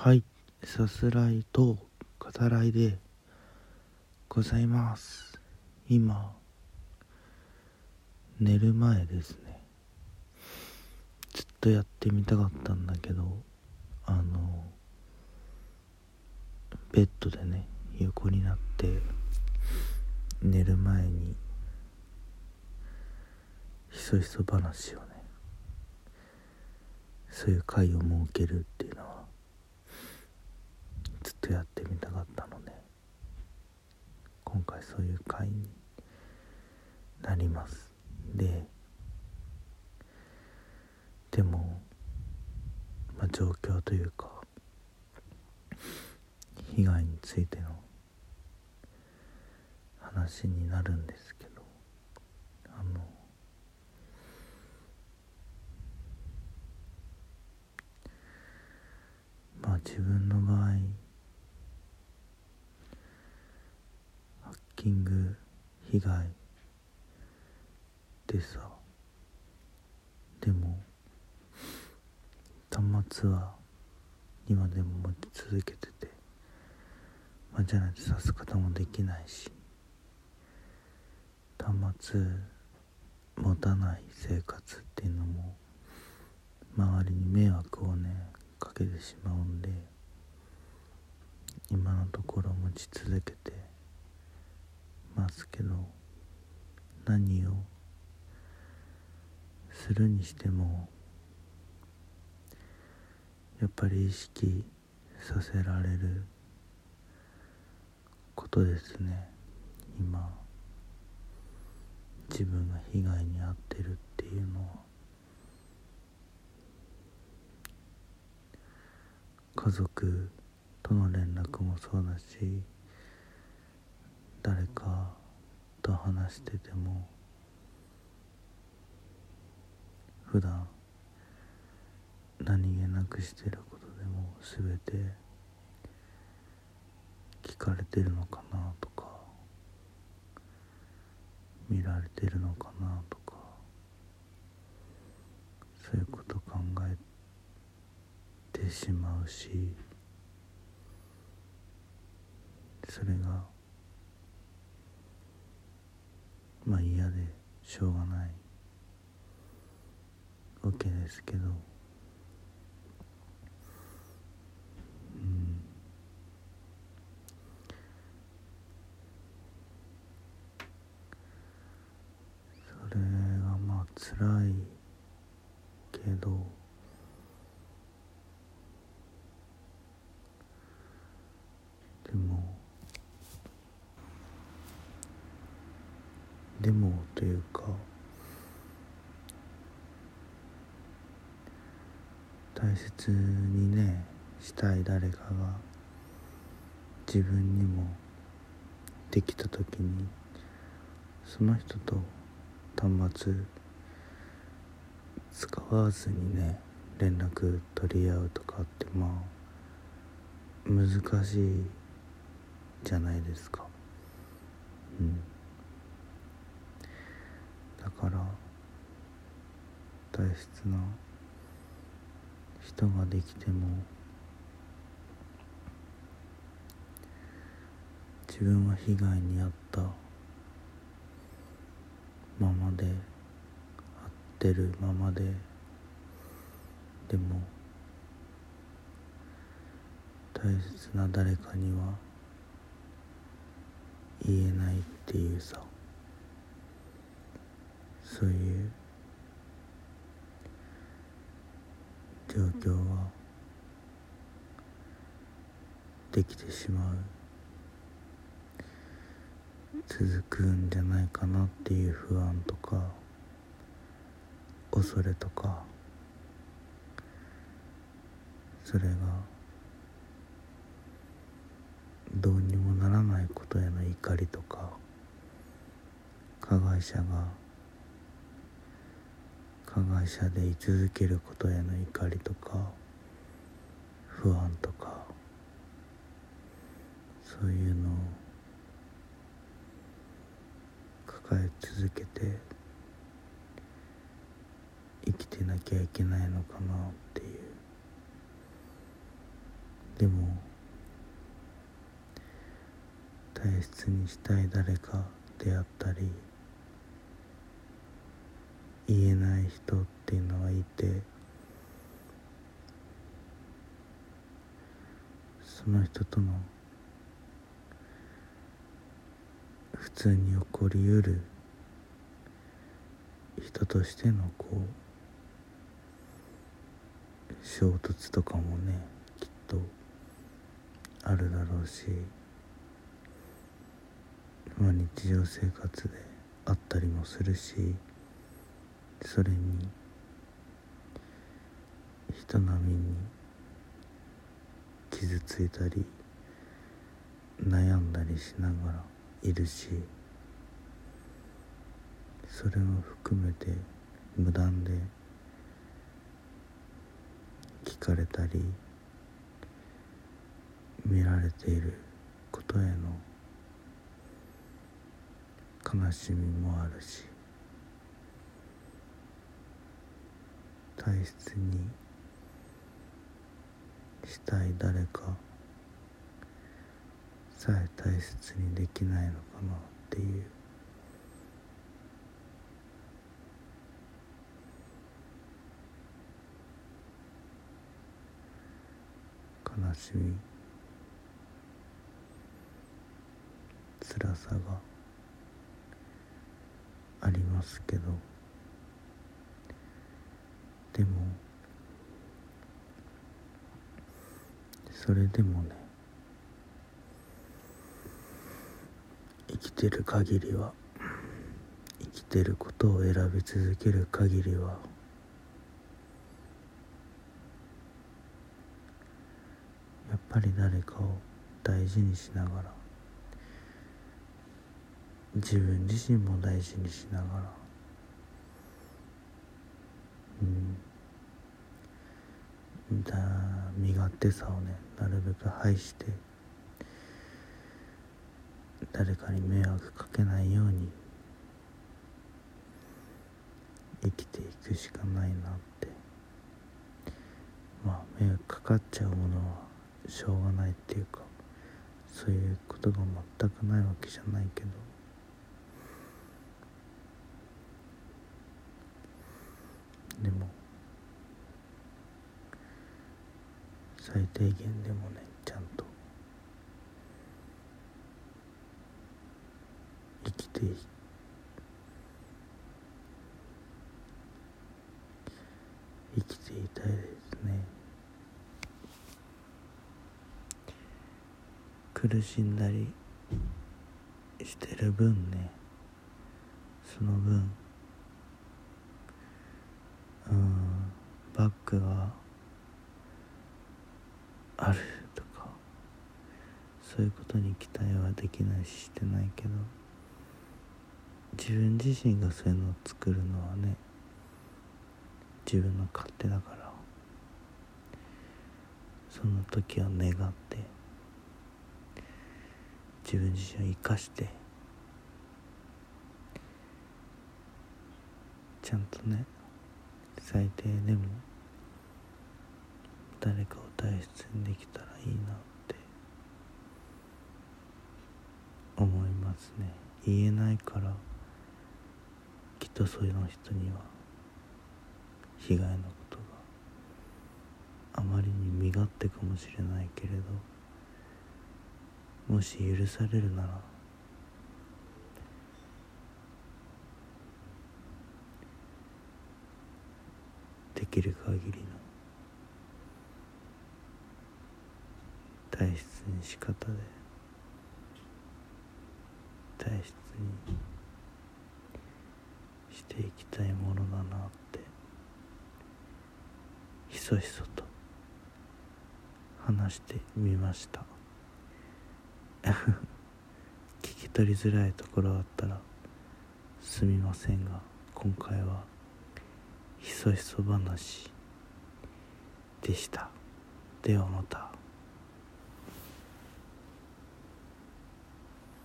はい。さすらいと語らいでございます。今寝る前ですね。ずっとやってみたかったんだけどあのベッドでね横になって寝る前にひそひそ話をねそういう会を設けるっていうのはとやってみたかったので今回そういう会になります。ででも、まあ、状況というか被害についての話になるんですけどあのまあ自分の場合ハッキング被害。でさでも端末は今でも持ち続けてて、まあ、じゃないとさす方もできないし端末持たない生活っていうのも周りに迷惑をねかけてしまうんで今のところ持ち続けてますけど何をするにしてもやっぱり意識させられることですね。今自分が被害に遭ってるっていうのは。家族との連絡もそうだし誰かと話してても普段何気なくしてることでも全て聞かれてるのかなとか見られてるのかなとかそういうこと考えてしまうしそれがまあ嫌でしょうがない。わけですけど。うん。それがまあ辛いけどでもでもというか大切にねしたい誰かが自分にもできた時にその人と端末使わずにね連絡取り合うとかってまあ難しいじゃないですか。うん。から大切な人ができても自分は被害に遭ったままで遭ってるままででも大切な誰かには言えないっていうさ。そういう状況はできてしまう。続くんじゃないかなっていう不安とか恐れとかそれがどうにもならないことへの怒りとか加害者が加害者で居続けることへの怒りとか不安とかそういうのを抱え続けて生きてなきゃいけないのかなっていう。でも大切にしたい誰かであったり言えない人っていうのはいてその人との普通に起こりうる人としてのこう衝突とかもねきっとあるだろうしまあ日常生活であったりもするしそれに人並みに傷ついたり悩んだりしながらいるしそれも含めて無断で聞かれたり見られていることへの悲しみもあるし大切にしたい誰かさえ大切にできないのかなっていう。悲しみ辛さがありますけど。でも。それでもね。生きてる限りは。生きてることを選び続ける限りは。やっぱり誰かを大事にしながら。自分自身も大事にしながらうんだ身勝手さをねなるべく排して誰かに迷惑かけないように生きていくしかないなって。まあ迷惑かかっちゃうものはしょうがないっていうかそういうことが全くないわけじゃないけど。でも最低限でもねちゃんと生きてい生きていたいですね。苦しんだりしてる分ねその分うんバックがあるとかそういうことに期待はできないししてないけど自分自身がそういうのを作るのはね自分の勝手だからその時は願って自分自身を生かしてちゃんとね最低でも誰かを大切にできたらいいなって思いますね。言えないからきっとそういうの人には被害のことがあまりに身勝手かもしれないけれどもし許されるならできる限りの大切に仕方で大切にしていきたいものだなって。ひそひそと。話してみました。聞き取りづらいところあったらすみませんが今回はひそひそ話でした。ではまた。